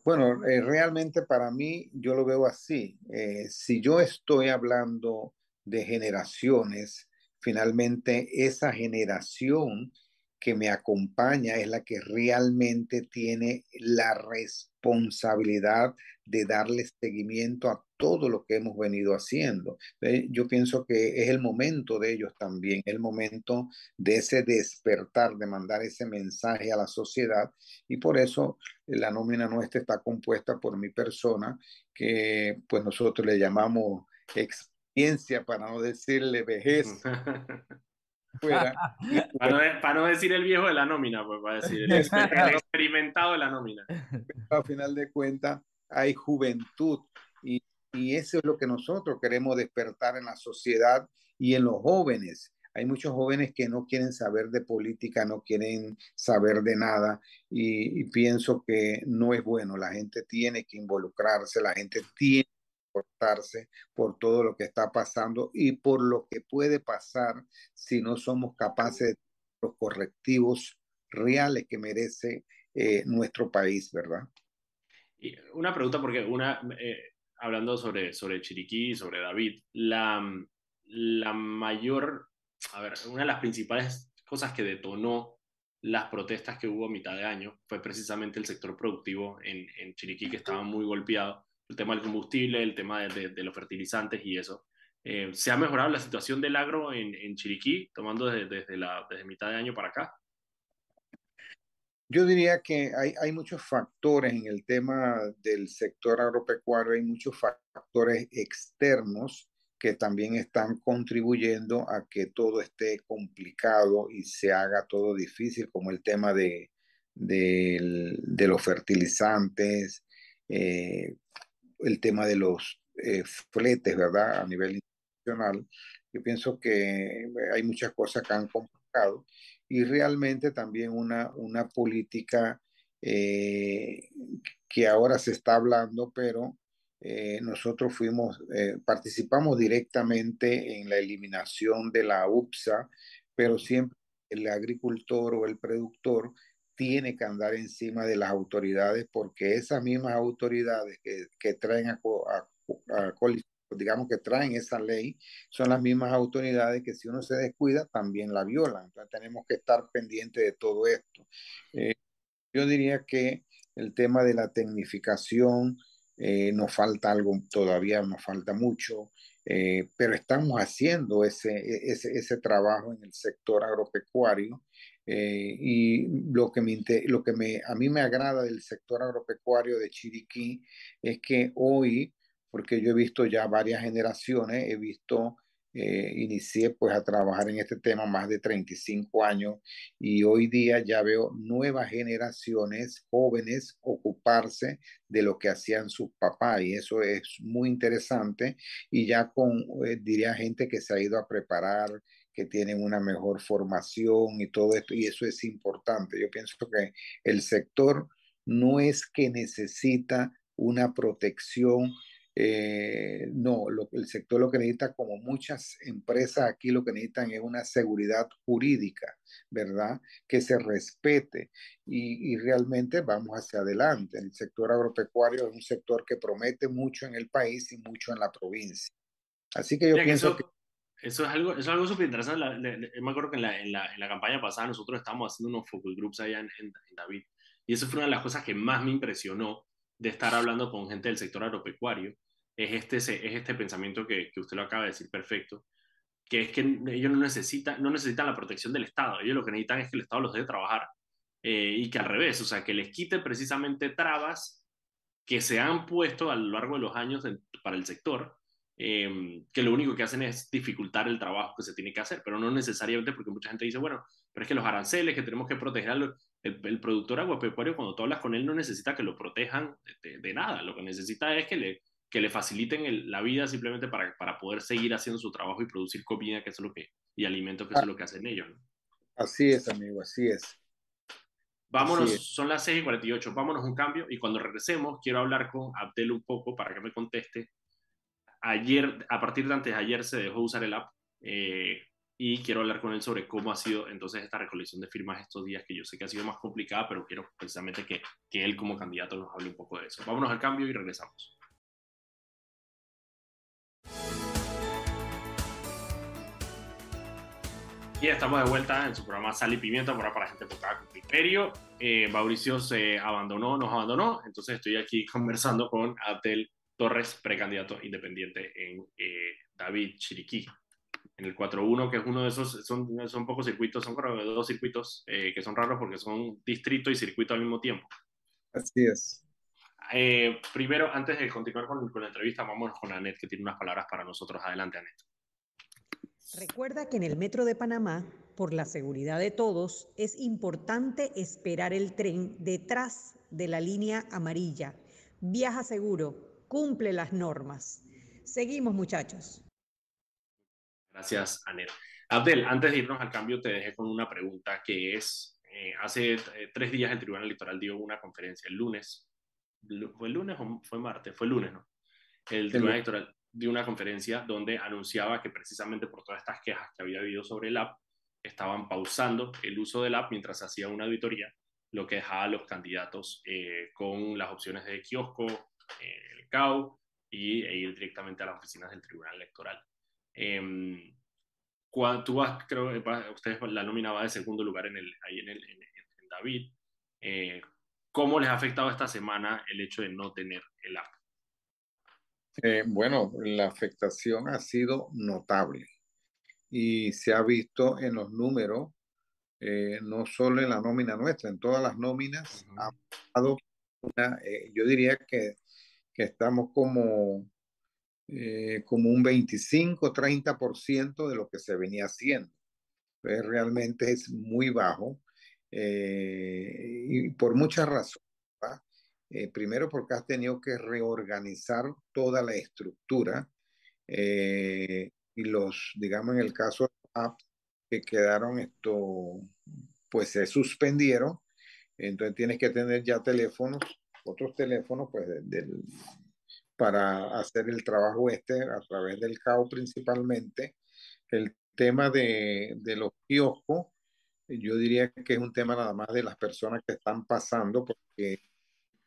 Bueno, eh, realmente para mí yo lo veo así. si yo estoy hablando de generaciones, finalmente esa generación que me acompaña es la que realmente tiene la responsabilidad de darle seguimiento a todo lo que hemos venido haciendo. Yo pienso que es el momento de ellos también, el momento de ese despertar, de mandar ese mensaje a la sociedad y por eso la nómina nuestra está compuesta por mi persona, que pues nosotros le llamamos experiencia, para no decirle vejez. para, no, decir el viejo de la nómina, pues para decir el, experimentado de la nómina. Al final de cuentas, hay juventud y, y eso es lo que nosotros queremos despertar en la sociedad y en los jóvenes. Hay muchos jóvenes que no quieren saber de política, no quieren saber de nada y, pienso que no es bueno. La gente tiene que involucrarse, la gente tiene por todo lo que está pasando y por lo que puede pasar si no somos capaces de los correctivos reales que merece eh, nuestro país, ¿verdad? Y una pregunta, porque una, eh, hablando sobre, sobre Chiriquí sobre David, la, la mayor, a ver, una de las principales cosas que detonó las protestas que hubo a mitad de año fue precisamente el sector productivo en, en Chiriquí, que estaba muy golpeado el tema del combustible, el tema de, de, los fertilizantes y eso. Eh, ¿Se ha mejorado la situación del agro en, en Chiriquí, tomando desde, desde, la, desde mitad de año para acá? Yo diría que hay, hay muchos factores en el tema del sector agropecuario, hay muchos factores externos que también están contribuyendo a que todo esté complicado y se haga todo difícil, como el tema de, de, los fertilizantes, eh, el tema de los eh, fletes, ¿verdad? A nivel internacional. Yo pienso que hay muchas cosas que han complicado y realmente también una, una política eh, que ahora se está hablando, pero eh, nosotros fuimos, participamos directamente en la eliminación de la UPSA, pero siempre el agricultor o el productor tiene que andar encima de las autoridades porque esas mismas autoridades que, que traen a, digamos que traen esa ley, son las mismas autoridades que si uno se descuida también la violan. Entonces tenemos que estar pendientes de todo esto. Eh, yo diría que el tema de la tecnificación eh, nos falta algo, todavía nos falta mucho. Eh, pero estamos haciendo ese, ese, ese, trabajo en el sector agropecuario eh, y lo que, me, lo que me, a mí me agrada del sector agropecuario de Chiriquí es que hoy, porque yo he visto ya varias generaciones, he visto, eh, inicié pues a trabajar en este tema más de 35 años y hoy día ya veo nuevas generaciones jóvenes ocuparse de lo que hacían sus papás y eso es muy interesante y ya con, eh, diría gente que se ha ido a preparar que tienen una mejor formación y todo esto, y eso es importante. Yo pienso que el sector no es que necesita una protección, eh, no, lo, el sector lo que necesita, como muchas empresas aquí, lo que necesitan es una seguridad jurídica, ¿verdad? Que se respete y, y realmente vamos hacia adelante. El sector agropecuario es un sector que promete mucho en el país y mucho en la provincia. Así que yo pienso que eso es algo, eso es algo súper interesante. me acuerdo que en la, en, la, en la, campaña pasada nosotros estábamos haciendo unos focus groups allá en, en, David Y eso fue una de las cosas que más me impresionó de estar hablando con gente del sector agropecuario, es este, es este pensamiento que, que usted lo acaba de decir perfecto, que es que ellos no necesitan, no necesitan la protección del Estado, ellos lo que necesitan es que el Estado los deje trabajar. Eh, y que al revés, o sea, que les quite precisamente trabas que se han puesto a lo largo de los años para el sector, eh, que lo único que hacen es dificultar el trabajo que se tiene que hacer, pero no necesariamente porque mucha gente dice, bueno, pero es que los aranceles, que tenemos que proteger al el, productor agropecuario, cuando tú hablas con él, no necesita que lo protejan de, nada, lo que necesita es que le, que le faciliten la vida simplemente para, para poder seguir haciendo su trabajo y producir comida, que es lo que, y alimentos, que es lo que hacen ellos. Así es, amigo, así es. Vámonos, son las 6 y 48, vámonos un cambio y cuando regresemos quiero hablar con Abdel un poco para que me conteste. Ayer, a partir de antes de ayer se dejó usar el app eh, y quiero hablar con él sobre cómo ha sido entonces esta recolección de firmas estos días, que yo sé que ha sido más complicada, pero quiero precisamente que, que él como candidato nos hable un poco de eso. Vámonos al cambio y regresamos. Y estamos de vuelta en su programa Sal y Pimienta, para, para gente enfocada con criterio. Eh, Mauricio se abandonó, nos abandonó, entonces estoy aquí conversando con Abdel Torres, precandidato independiente en eh, David Chiriquí, en el 4-1, que es uno de esos, son, son pocos circuitos, son dos circuitos eh, que son raros porque son distrito y circuito al mismo tiempo. Así es. Primero, antes de continuar con, con la entrevista, vámonos con Anet, que tiene unas palabras para nosotros. Adelante, Anet. Recuerda que en el Metro de Panamá, por la seguridad de todos, es importante esperar el tren detrás de la línea amarilla. Viaja seguro, cumple las normas. Seguimos, muchachos. Gracias, Anet. Abdel, antes de irnos al cambio, te dejé con una pregunta que es, eh, hace eh, tres días el Tribunal Electoral dio una conferencia, el lunes, ¿fue el lunes o fue martes? Fue el lunes, ¿no? El Tribunal Electoral de una conferencia donde anunciaba que precisamente por todas estas quejas que había habido sobre el app, estaban pausando el uso del app mientras hacía una auditoría, lo que dejaba a los candidatos eh, con las opciones de kiosco, eh, el CAU y, e ir directamente a las oficinas del Tribunal Electoral. Eh, tú vas, creo que ustedes la nominaba de segundo lugar en el, ahí en, el, en, en David. Eh, ¿Cómo les ha afectado esta semana el hecho de no tener el app? Eh, bueno, la afectación ha sido notable y se ha visto en los números, eh, no solo en la nómina nuestra, en todas las nóminas ha dado una, eh, yo diría que, que estamos como, como un 25-30% de lo que se venía haciendo. Entonces, realmente es muy bajo y por muchas razones. Eh, primero porque has tenido que reorganizar toda la estructura eh, y los, digamos, en el caso de apps que quedaron esto, pues se suspendieron. Entonces tienes que tener ya teléfonos, otros teléfonos, pues del, para hacer el trabajo este a través del CAO principalmente. El tema de, de los kioscos, yo diría que es un tema nada más de las personas que están pasando, porque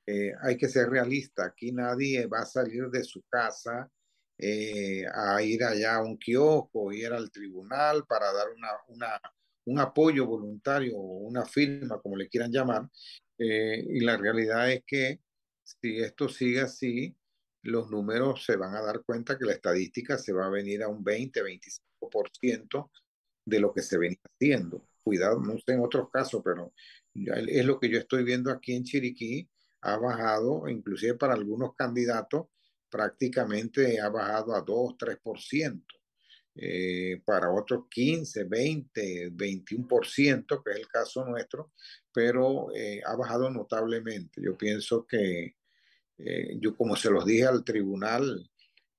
eh, hay que ser realista. Aquí nadie va a salir de su casa eh, a ir allá a un kiosco, ir al tribunal para dar una, un apoyo voluntario o una firma, como le quieran llamar. Eh, y la realidad es que si esto sigue así, los números se van a dar cuenta que la estadística se va a venir a un 20, 25% de lo que se venía haciendo. Cuidado, no sé en otros casos, pero es lo que yo estoy viendo aquí en Chiriquí ha bajado, inclusive para algunos candidatos, prácticamente ha bajado a 2, 3%. Eh, para otros 15, 20, 21%, que es el caso nuestro, pero eh, ha bajado notablemente. Yo pienso que, eh, yo como se los dije al tribunal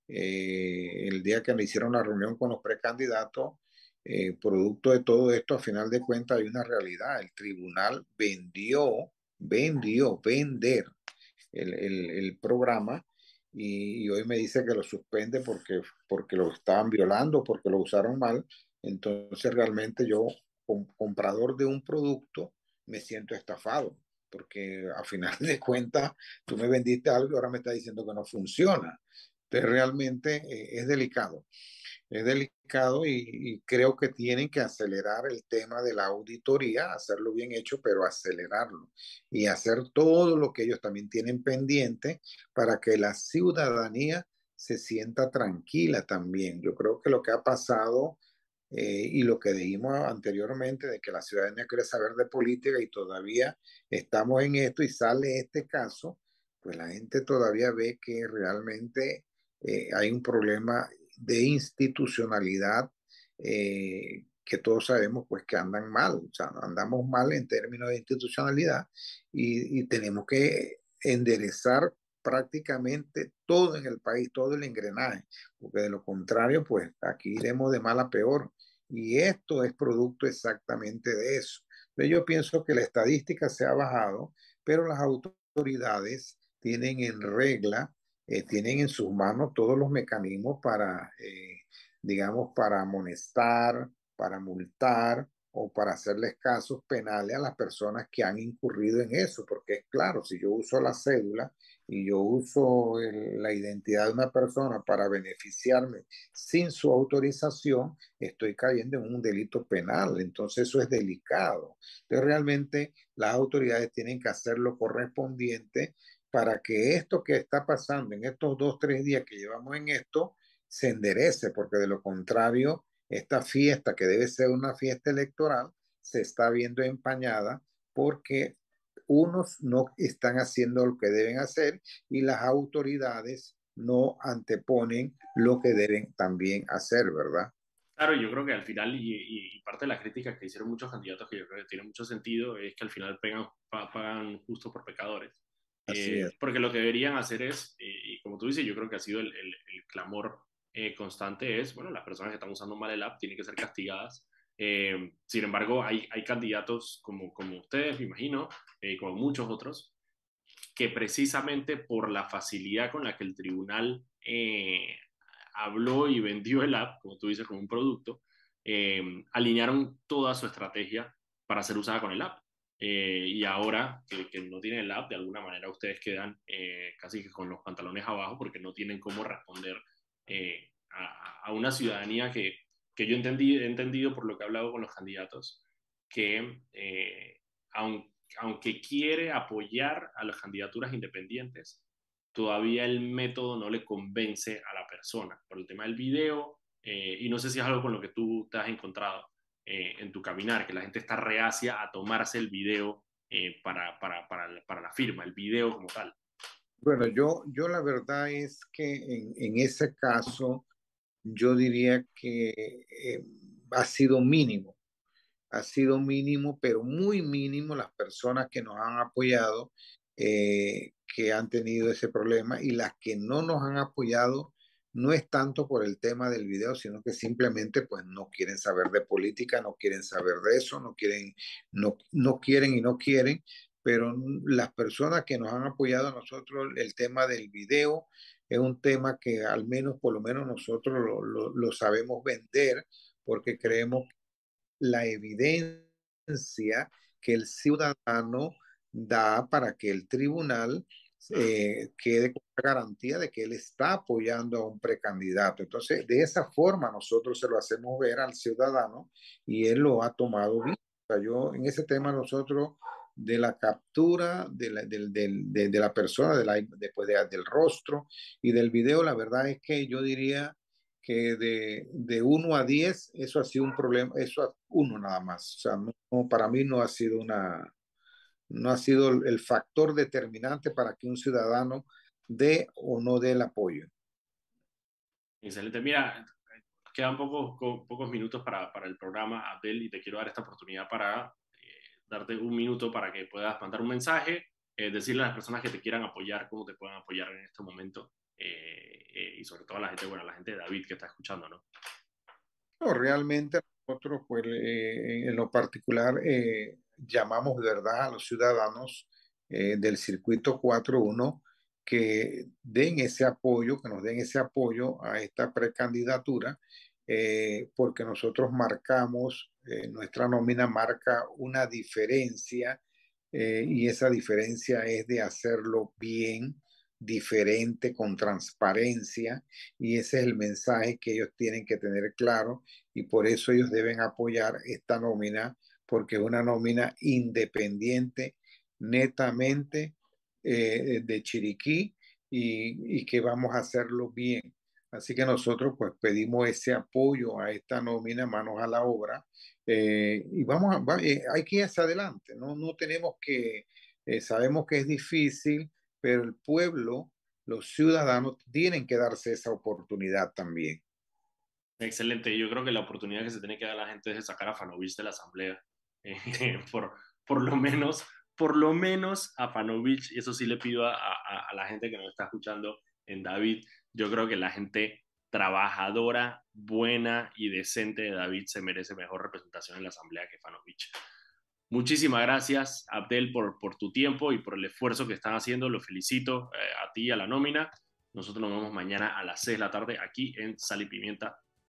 el día que me hicieron la reunión con los precandidatos, producto de todo esto, a final de cuentas hay una realidad. El tribunal vendió vendió, vender el, el, el programa y, hoy me dice que lo suspende porque, porque lo estaban violando, porque lo usaron mal. Entonces realmente yo, como comprador de un producto, me siento estafado porque a final de cuentas tú me vendiste algo y ahora me está diciendo que no funciona. Entonces realmente eh, es delicado. Es delicado y, creo que tienen que acelerar el tema de la auditoría, hacerlo bien hecho, pero acelerarlo y hacer todo lo que ellos también tienen pendiente para que la ciudadanía se sienta tranquila también. Yo creo que lo que ha pasado eh, y lo que dijimos anteriormente de que la ciudadanía quiere saber de política y todavía estamos en esto y sale este caso, pues la gente todavía ve que realmente eh, hay un problema de institucionalidad eh, que todos sabemos pues que andan mal, o sea, andamos mal en términos de institucionalidad y, tenemos que enderezar prácticamente todo en el país, todo el engranaje, porque de lo contrario, pues aquí iremos de mal a peor. Y esto es producto exactamente de eso. Yo pienso que la estadística se ha bajado, pero las autoridades tienen en regla, eh, tienen en sus manos todos los mecanismos para, eh, digamos, para amonestar, para multar o para hacerles casos penales a las personas que han incurrido en eso, porque es claro, si yo uso la cédula y yo uso la identidad de una persona para beneficiarme sin su autorización, estoy cayendo en un delito penal. Entonces eso es delicado. Entonces realmente las autoridades tienen que hacer lo correspondiente para que esto que está pasando en estos dos, tres días que llevamos en esto, se enderece, porque de lo contrario, esta fiesta, que debe ser una fiesta electoral, se está viendo empañada porque unos no están haciendo lo que deben hacer y las autoridades no anteponen lo que deben también hacer, ¿verdad? Claro, yo creo que al final, y, parte de la crítica que hicieron muchos candidatos, que yo creo que tiene mucho sentido, es que al final pagan justo por pecadores. Eh, porque lo que deberían hacer es, eh, y como tú dices, yo creo que ha sido el, el, el clamor eh, constante, es, bueno, las personas que están usando mal el app tienen que ser castigadas eh, sin embargo, hay, hay candidatos como, como ustedes, me imagino, eh, como muchos otros, que precisamente por la facilidad con la que el tribunal eh, habló y vendió el app, como tú dices, como un producto, alinearon toda su estrategia para ser usada con el app. Y ahora que, no tienen el app, de alguna manera ustedes quedan casi que con los pantalones abajo porque no tienen cómo responder a, a, una ciudadanía que que yo entendí, he entendido por lo que he hablado con los candidatos, que eh, aunque, quiere apoyar a las candidaturas independientes, todavía el método no le convence a la persona por el tema del video, eh, y no sé si es algo con lo que tú te has encontrado eh, en tu caminar, que la gente está reacia a tomarse el video para, para, para, para, la firma, el video como tal. Bueno, yo, yo la verdad es que en, en ese caso yo diría que eh, ha sido mínimo, ha sido mínimo, pero muy mínimo las personas que nos han apoyado, eh, que han tenido ese problema y las que no nos han apoyado no es tanto por el tema del video, sino que simplemente pues no quieren saber de política, no quieren saber de eso, no quieren, no, no quieren y no quieren, pero las personas que nos han apoyado a nosotros, el tema del video, es un tema que al menos, por lo menos nosotros lo, lo, sabemos vender porque creemos la evidencia que el ciudadano da para que el tribunal eh, quede con la garantía de que él está apoyando a un precandidato. Entonces, de esa forma nosotros se lo hacemos ver al ciudadano y él lo ha tomado bien. O sea, yo en ese tema nosotros de la captura de la, de, de, de la persona, de la, después del rostro y del video, la verdad es que yo diría que de, 1 a 10, eso ha sido un problema, eso es uno nada más. O sea, no, para mí no ha sido una, no ha sido el factor determinante para que un ciudadano dé o no dé el apoyo. Excelente. Mira, quedan pocos, pocos minutos para, para el programa, Abel, y te quiero dar esta oportunidad para darte un minuto para que puedas mandar un mensaje, eh, decirle a las personas que te quieran apoyar, cómo te pueden apoyar en este momento, eh, eh, y sobre todo a la gente, bueno, a la gente de David que está escuchando, ¿no? No, realmente nosotros, pues, en lo particular, llamamos de verdad a los ciudadanos del circuito 4.1 que den ese apoyo, que nos den ese apoyo a esta precandidatura, porque nosotros marcamos eh, nuestra nómina marca una diferencia eh, y esa diferencia es de hacerlo bien, diferente, con transparencia, y ese es el mensaje que ellos tienen que tener claro, y por eso ellos deben apoyar esta nómina, porque es una nómina independiente, netamente eh, de Chiriquí, y, y que vamos a hacerlo bien. Así que nosotros pues pedimos ese apoyo a esta nómina, manos a la obra, eh, y vamos a, eh, hay que ir hacia adelante, no, no tenemos que, eh, sabemos que es difícil, pero el pueblo, los ciudadanos tienen que darse esa oportunidad también. Excelente, yo creo que la oportunidad que se tiene que dar a la gente es sacar a Fanovich de la asamblea, por, por lo menos, por lo menos a Fanovich, y eso sí le pido a, a, a la gente que nos está escuchando en David, yo creo que la gente trabajadora, buena y decente de David se merece mejor representación en la asamblea que Fanovich. Muchísimas gracias, Abdel, por, por tu tiempo y por el esfuerzo que están haciendo. Lo felicito eh, a ti y a la nómina. Nosotros nos vemos mañana a las 6 de la tarde aquí en Sal y Pimienta